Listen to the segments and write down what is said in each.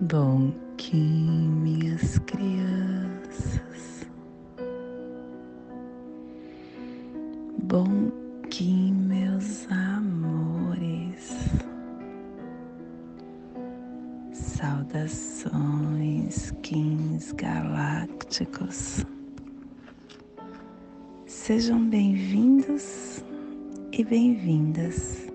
Bom que minhas crianças, bom que meus amores, saudações, kings galácticos, sejam bem-vindos e bem-vindas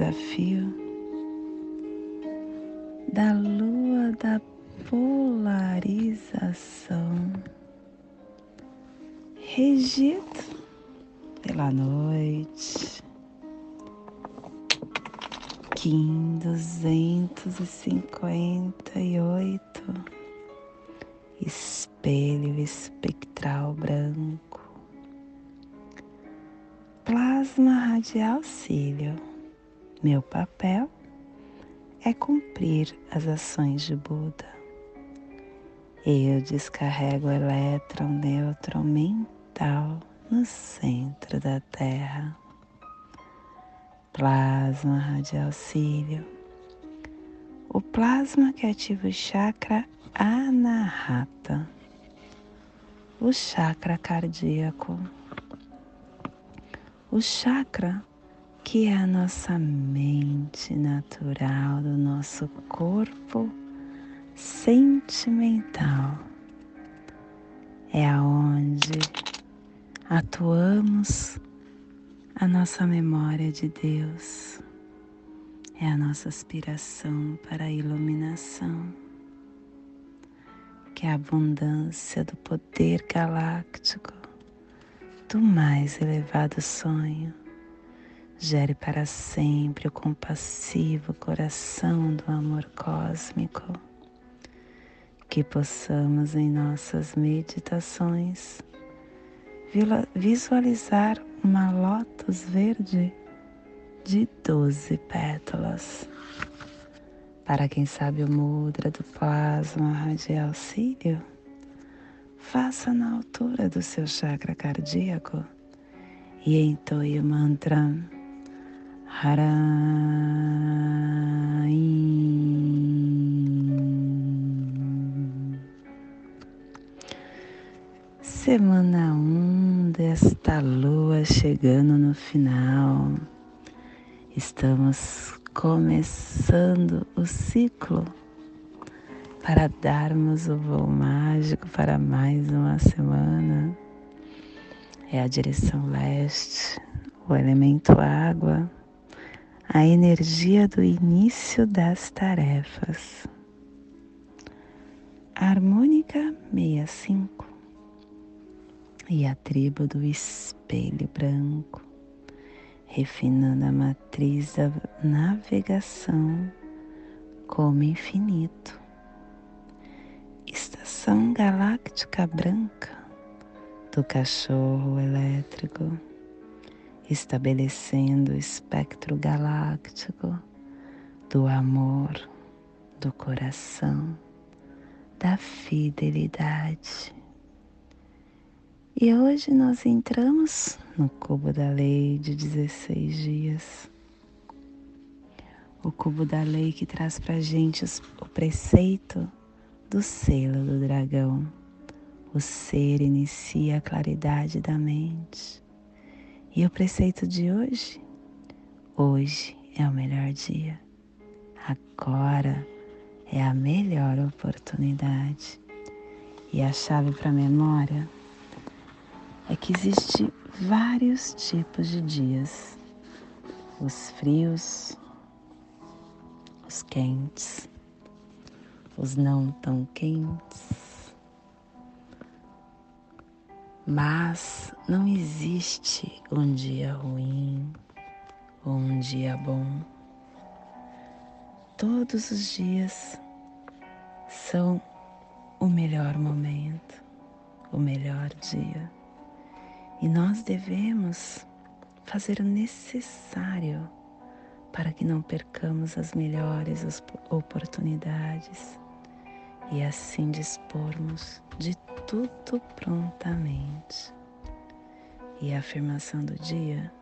desafio, da lua da polarização, regido pela noite Kim duzentos e cinquenta e oito, espelho espectral branco, plasma radial cílio. Meu papel é cumprir as ações de Buda. Eu descarrego o elétron neutro mental no centro da Terra. Plasma radial cílio, o plasma que ativa o chakra anahata, o chakra cardíaco, o chakra que é a nossa mente natural do nosso corpo sentimental. É aonde atuamos a nossa memória de Deus é a nossa aspiração para a iluminação, que é a abundância do poder galáctico do mais elevado sonho gere para sempre o compassivo coração do amor cósmico, que possamos em nossas meditações visualizar uma lótus verde de doze pétalas. Para quem sabe o mudra do plasma radial cílio, faça na altura do seu chakra cardíaco e entoie o mantra Semana 1 um desta lua chegando no final, estamos começando o ciclo para darmos o voo mágico para mais uma semana. É a direção leste, o elemento água, a energia do início das tarefas. harmônica 65 e a tribo do espelho branco, refinando a matriz da navegação como infinito. Estação galáctica branca do cachorro elétrico, estabelecendo o espectro galáctico do amor, do coração, da fidelidade e hoje nós entramos no cubo da lei de 16 dias. O cubo da lei que traz para gente o preceito do selo do dragão. O ser inicia a claridade da mente. E o preceito de hoje? Hoje é o melhor dia. Agora é a melhor oportunidade. E a chave para a memória é que existe vários tipos de dias. Os frios, os quentes, os não tão quentes. Mas não existe um dia ruim ou um dia bom. Todos os dias são o melhor momento, o melhor dia. E nós devemos fazer o necessário para que não percamos as melhores oportunidades e assim dispormos de tudo prontamente. E a afirmação do dia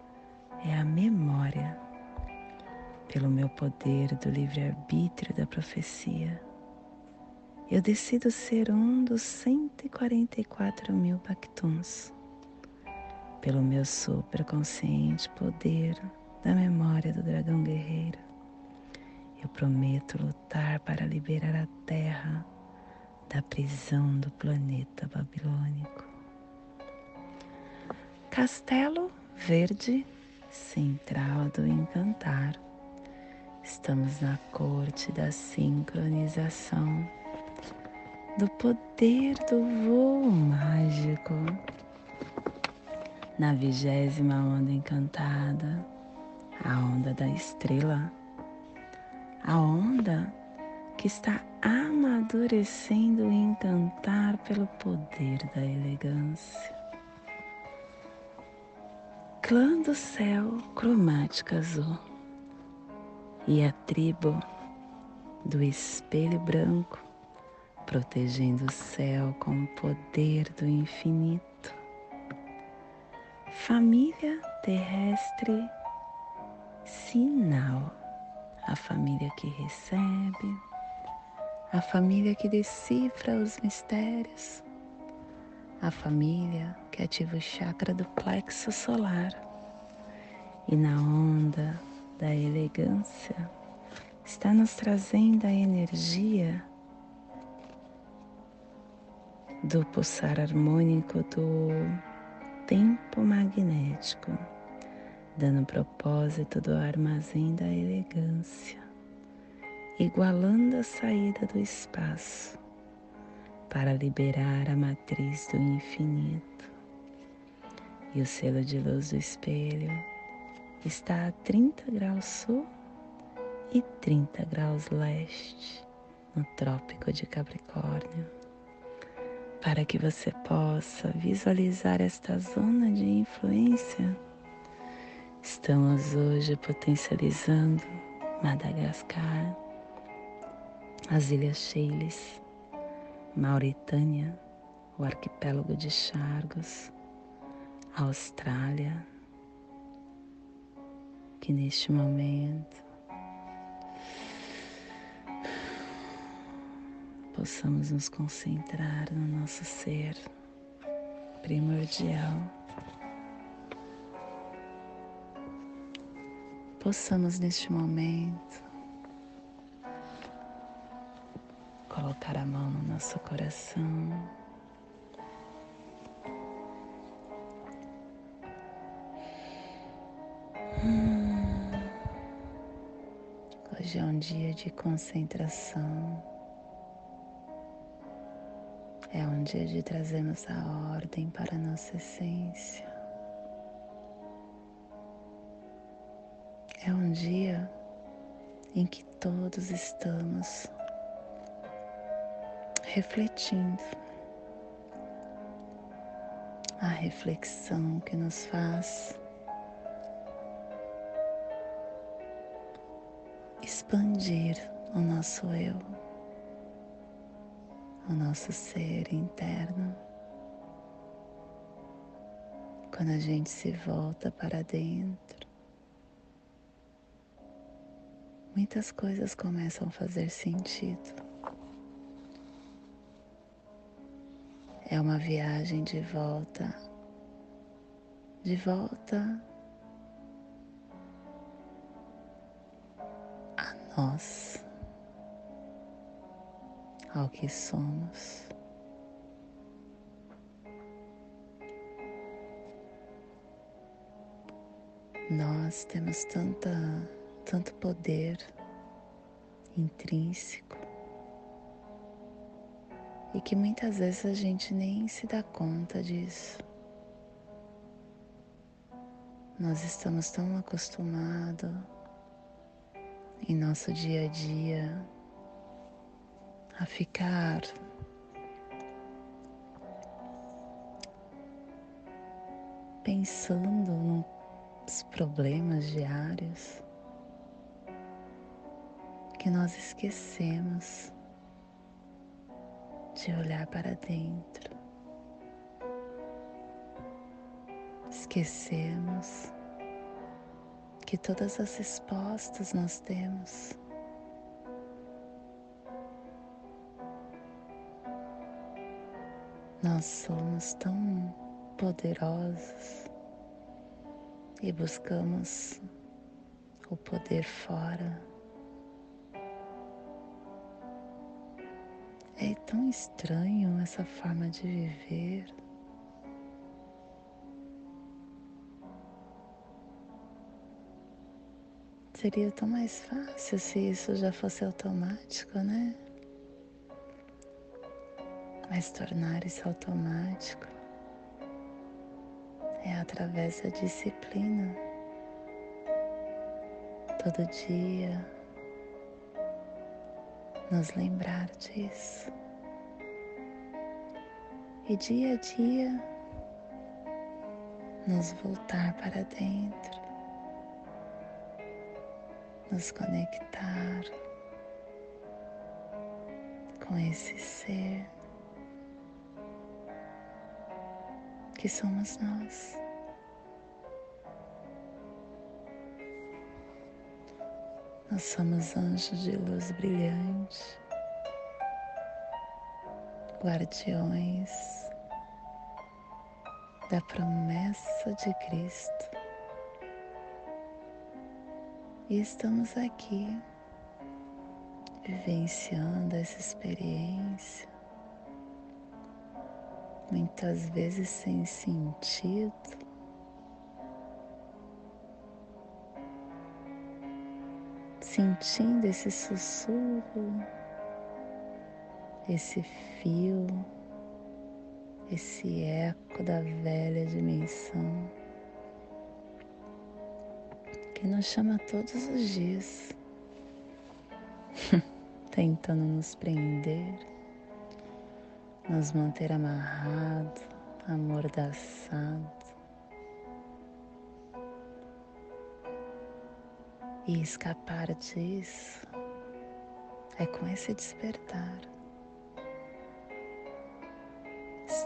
é a memória, pelo meu poder do livre-arbítrio da profecia. Eu decido ser um dos 144 mil Bactuns, pelo meu superconsciente poder da memória do dragão guerreiro. Eu prometo lutar para liberar a Terra da prisão do planeta babilônico. Castelo Verde Central do Encantar. Estamos na corte da sincronização, do poder do voo mágico, na vigésima onda encantada a onda da estrela, a onda que está amadurecendo o encantar pelo poder da elegância. Clã do céu cromática azul e a tribo do espelho branco protegendo o céu com o poder do infinito. Família terrestre sinal. A família que recebe, a família que decifra os mistérios, a família que ativa o chakra do plexo solar. E na onda da elegância está nos trazendo a energia do pulsar harmônico do tempo magnético dando propósito do armazém da elegância, igualando a saída do espaço para liberar a matriz do infinito. E o selo de luz do espelho está a 30 graus sul e 30 graus leste no Trópico de Capricórnio, para que você possa visualizar esta zona de influência Estamos hoje potencializando Madagascar, as Ilhas Seychelles, Mauritânia, o arquipélago de Chargos, Austrália, que neste momento possamos nos concentrar no nosso ser primordial. Possamos neste momento colocar a mão no nosso coração. Hum. Hoje é um dia de concentração. É um dia de trazermos a ordem para a nossa essência. É um dia em que todos estamos refletindo a reflexão que nos faz expandir o nosso eu, o nosso ser interno. Quando a gente se volta para dentro, muitas coisas começam a fazer sentido. É uma viagem de volta, de volta a nós, ao que somos. Nós temos tanta tanto poder intrínseco e que muitas vezes a gente nem se dá conta disso. Nós estamos tão acostumados em nosso dia a dia a ficar pensando no os problemas diários que nós esquecemos de olhar para dentro. Esquecemos que todas as respostas nós temos. Nós somos tão poderosos e buscamos o poder fora. Tão estranho essa forma de viver. Seria tão mais fácil se isso já fosse automático, né? Mas tornar isso automático é através da disciplina. Todo dia nos lembrar disso. E dia a dia nos voltar para dentro, nos conectar com esse ser que somos nós. Nós somos anjos de luz brilhante, guardiões da promessa de Cristo. E estamos aqui vivenciando essa experiência muitas vezes sem sentido. Sentindo esse sussurro, esse fio, esse eco da velha dimensão que nos chama todos os dias, tentando nos prender nos manter amarrado, amordaçado. E escapar disso é com esse despertar.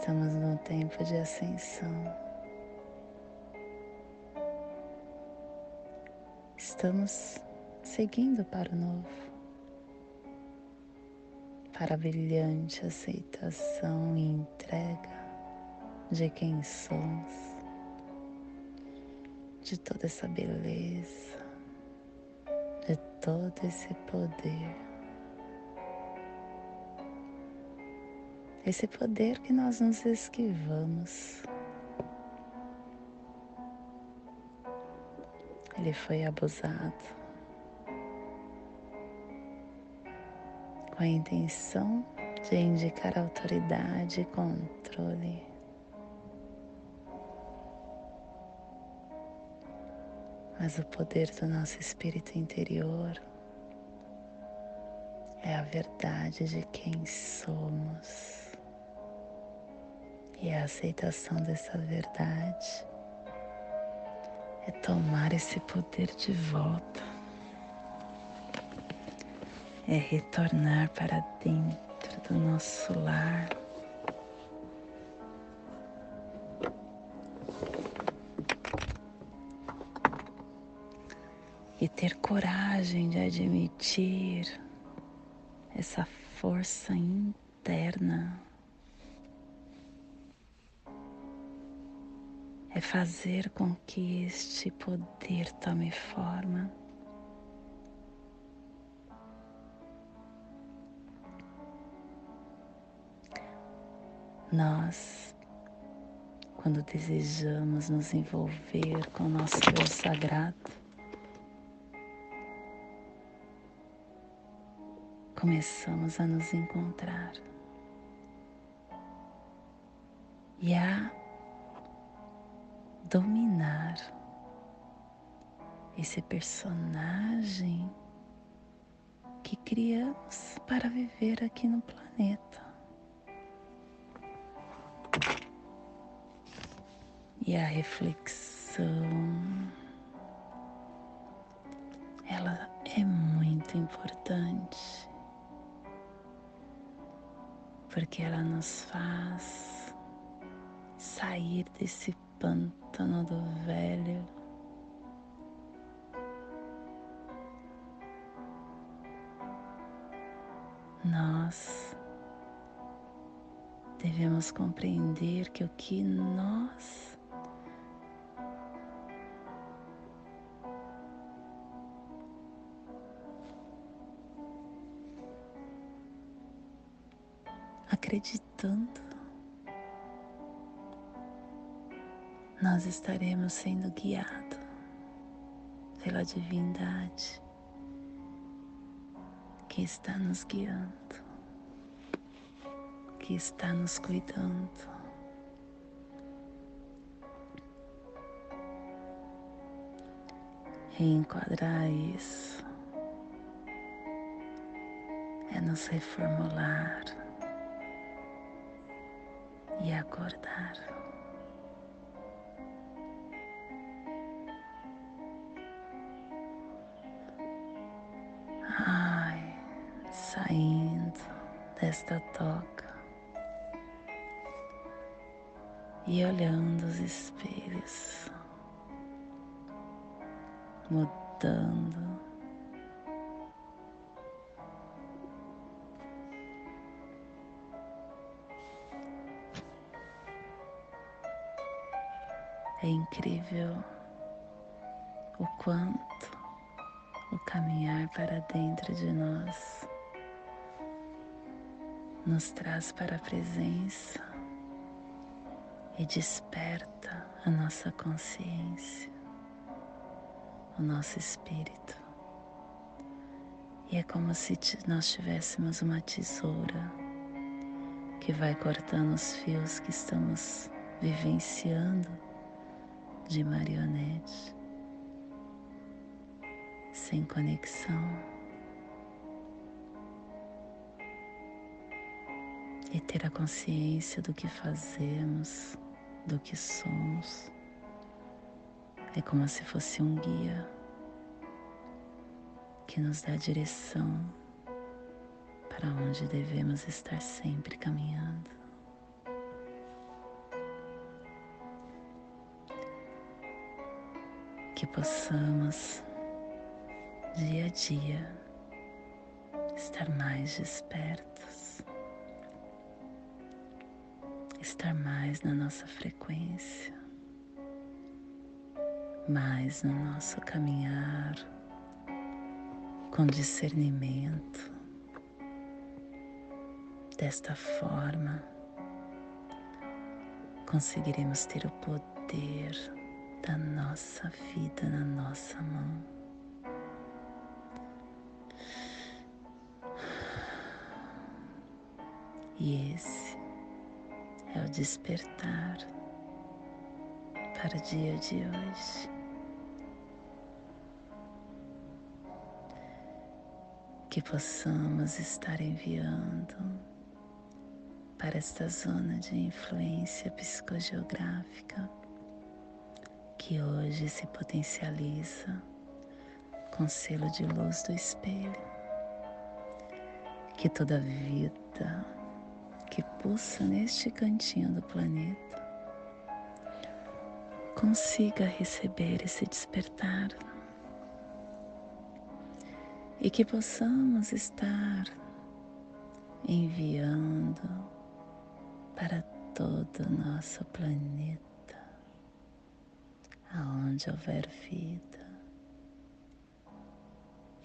Estamos num tempo de ascensão. Estamos seguindo para o novo para a brilhante aceitação e entrega de quem somos, de toda essa beleza, de todo esse poder. Esse poder que nós nos esquivamos. Ele foi abusado com a intenção de indicar autoridade e controle. Mas o poder do nosso espírito interior é a verdade de quem somos. E a aceitação dessa verdade é tomar esse poder de volta é retornar para dentro do nosso lar. E ter coragem de admitir essa força interna. É fazer com que este poder tome forma. Nós, quando desejamos nos envolver com o nosso Deus sagrado, começamos a nos encontrar e a dominar esse personagem que criamos para viver aqui no planeta. e a reflexão ela é muito importante porque ela nos faz sair desse pântano do velho. Nós devemos compreender que o que nós acreditando, nós estaremos sendo guiados pela divindade que está nos guiando, que está nos cuidando. Reenquadrar isso é nos reformular e acordar. Desta toca. E olhando os espelhos, mudando. É incrível o quanto o caminhar para dentro de nós nos traz para a presença e desperta a nossa consciência, o nosso espírito. E é como se nós tivéssemos uma tesoura que vai cortando os fios que estamos vivenciando de marionete, sem conexão. E ter a consciência do que fazemos, do que somos, é como se fosse um guia que nos dá direção para onde devemos estar sempre caminhando. que possamos dia a dia estar mais despertos, estar mais na nossa frequência, mais no nosso caminhar com discernimento. Desta forma, conseguiremos ter o poder da nossa vida na nossa mão. E esse é o despertar para o dia de hoje. Que possamos estar enviando para esta zona de influência psicogeográfica que hoje se potencializa com selo de luz do espelho. Que toda vida que pulsa neste cantinho do planeta consiga receber esse despertar e que possamos estar enviando para todo o nosso planeta aonde houver vida,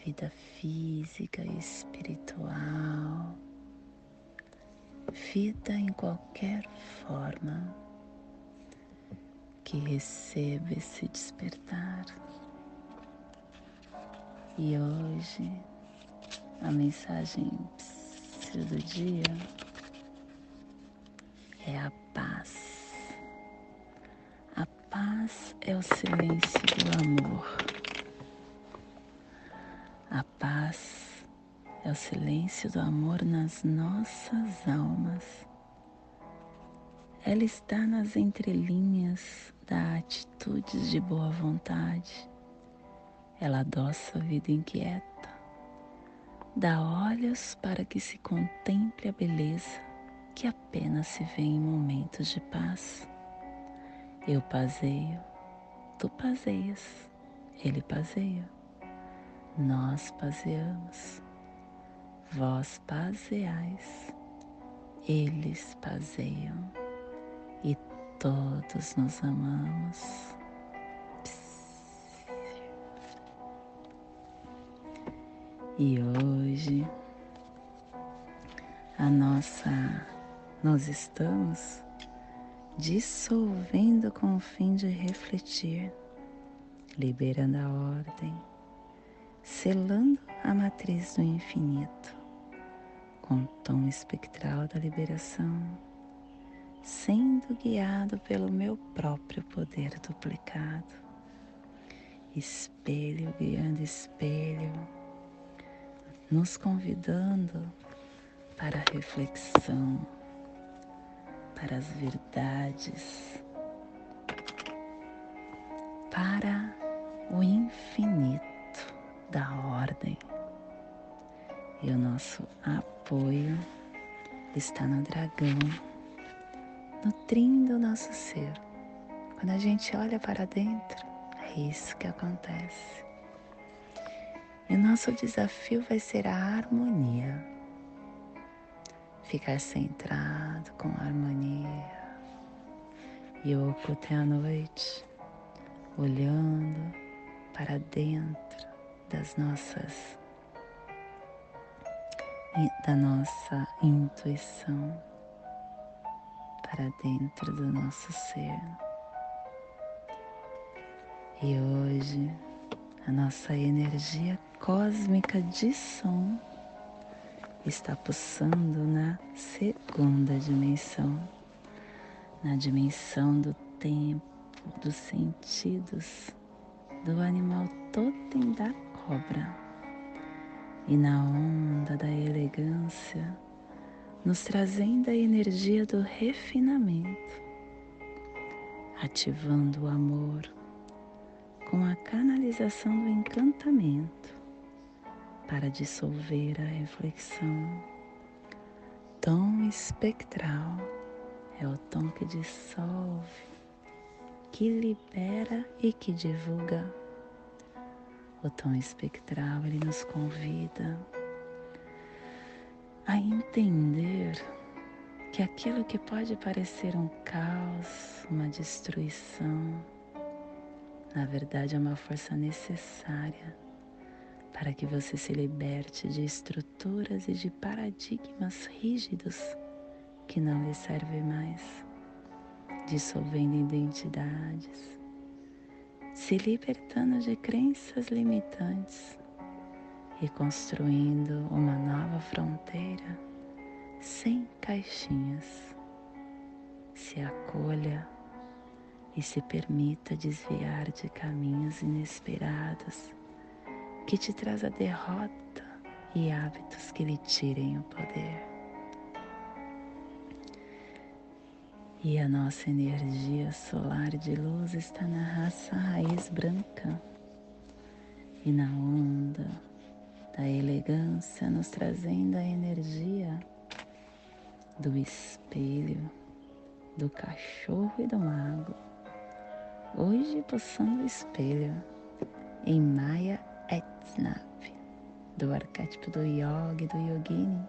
vida física e espiritual, vida em qualquer forma que receba esse despertar. E hoje a mensagem do dia é a paz paz é o silêncio do amor. É o silêncio do amor nas nossas almas. Ela está nas entrelinhas da atitudes de boa vontade. ela adoça a vida inquieta, dá olhos para que se contemple a beleza que apenas se vê em momentos de paz. Eu paseio, tu paseias, ele paseia, nós paseamos, vós paseais, eles paseiam e todos nos amamos. E hoje a nossa nós estamos dissolvendo com o fim de refletir, liberando a ordem, selando a matriz do infinito com o tom espectral da liberação, sendo guiado pelo meu próprio poder duplicado. Espelho guiando espelho nos convidando para a reflexão, para as verdades, para o infinito da ordem. E o nosso apoio está no dragão, nutrindo o nosso ser. Quando a gente olha para dentro, é isso que acontece. E o nosso desafio vai ser a harmonia. Ficar centrado com harmonia. E eu ocultei a noite, olhando para dentro das nossas da nossa intuição para dentro do nosso ser. E hoje a nossa energia cósmica de som está pulsando na segunda dimensão, na dimensão do tempo, dos sentidos, do animal totem da cobra e na onda da elegância, nos trazendo a energia do refinamento, ativando o amor com a canalização do encantamento para dissolver a reflexão. Tom espectral é o tom que dissolve, que libera e que divulga. O tom espectral ele nos convida a entender que aquilo que pode parecer um caos, uma destruição, na verdade, é uma força necessária para que você se liberte de estruturas e de paradigmas rígidos que não lhe servem mais, dissolvendo identidades, se libertando de crenças limitantes e construindo uma nova fronteira sem caixinhas. Se acolha e se permita desviar de caminhos inesperados que te traz a derrota e hábitos que lhe tirem o poder. E a nossa energia solar de luz está na raça raiz branca. E na onda da elegância, nos trazendo a energia do espelho, do cachorro e do mago. Hoje passando o espelho em Maya Etsnav, do arquétipo do Yogi do Yogini,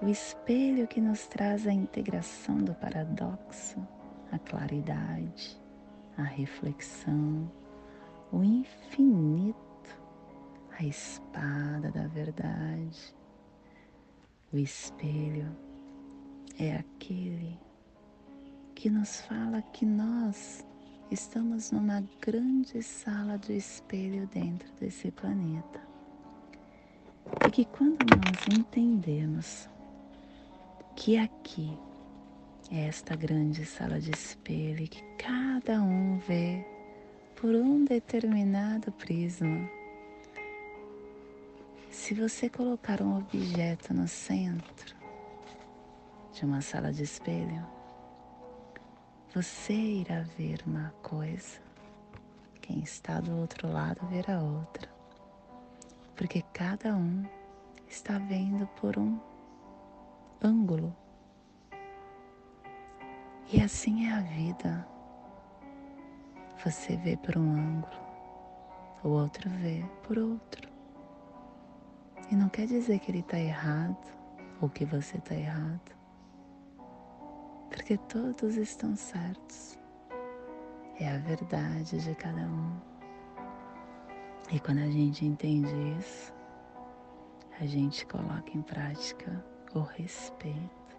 o espelho que nos traz a integração do paradoxo, a claridade, a reflexão, o infinito, a espada da verdade. O espelho é aquele que nos fala que nós Estamos numa grande sala de espelho dentro desse planeta. E que quando nós entendemos que aqui é esta grande sala de espelho que cada um vê por um determinado prisma, se você colocar um objeto no centro de uma sala de espelho, você irá ver uma coisa. Quem está do outro lado ver a outra, porque cada um está vendo por um ângulo. E assim é a vida. Você vê por um ângulo, o outro vê por outro. E não quer dizer que ele está errado ou que você está errado, porque todos estão certos. É a verdade de cada um. E quando a gente entende isso, a gente coloca em prática o respeito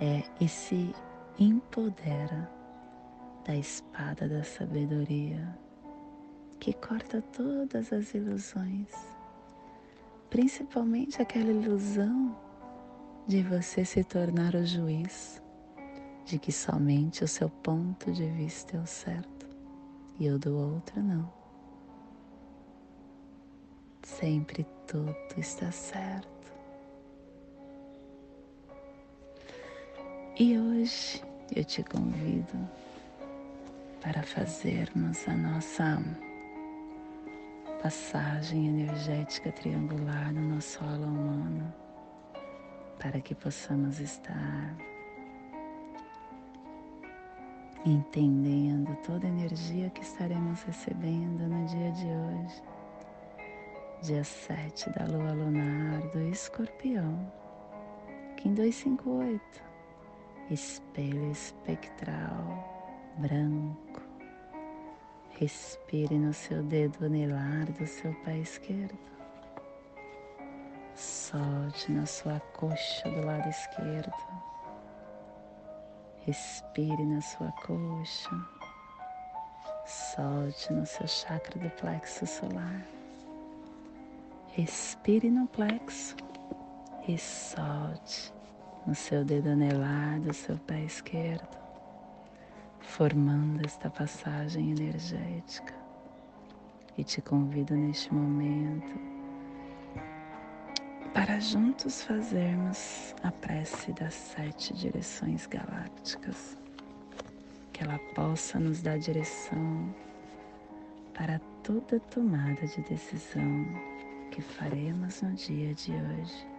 é, e se empodera da espada da sabedoria que corta todas as ilusões, principalmente aquela ilusão de você se tornar o juiz, de que somente o seu ponto de vista é o certo e o do outro não. Sempre tudo está certo. E hoje eu te convido para fazermos a nossa passagem energética triangular no nosso aula humano, para que possamos estar entendendo toda a energia que estaremos recebendo no dia de hoje, dia 7 da lua lunar do escorpião, Kim 258 espelho espectral branco. Respire no seu dedo anelar do seu pé esquerdo. Solte na sua coxa do lado esquerdo. Respire na sua coxa. Solte no seu chakra do plexo solar. Respire no plexo e solte no seu dedo anelar do seu pé esquerdo, formando esta passagem energética. E te convido neste momento para juntos fazermos a prece das sete direções galácticas, que ela possa nos dar direção para toda tomada de decisão que faremos no dia de hoje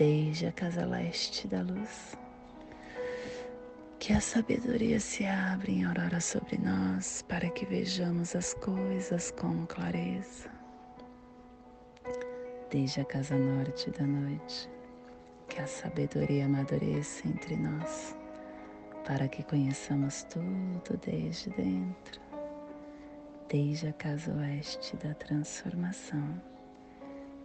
desde a casa leste da luz. Que a sabedoria se abra em aurora sobre nós para que vejamos as coisas com clareza. Desde a casa norte da noite, que a sabedoria amadureça entre nós para que conheçamos tudo desde dentro. Desde a casa oeste da transformação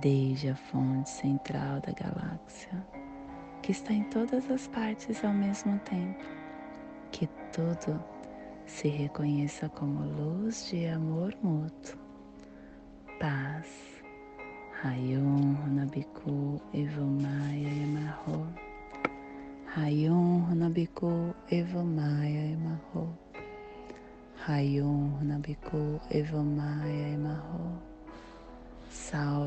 desde a fonte central da galáxia, que está em todas as partes ao mesmo tempo, que tudo se reconheça como luz de amor mútuo, paz. Rayon Runabiku Evomaya Emarro. Rayon Runabiku Evomaya Emarro. Rayon Runabiku Evomaya Emarro.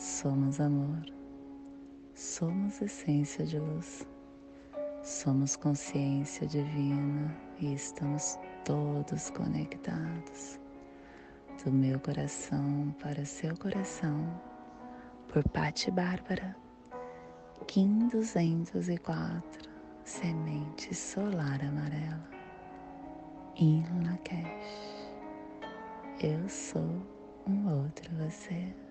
somos amor, Somos essência de luz, somos consciência divina e estamos todos conectados. Do meu coração para seu coração. Por Patti Bárbara, Kim 204, Semente Solar Amarela, In Lakesh. Eu sou um outro você.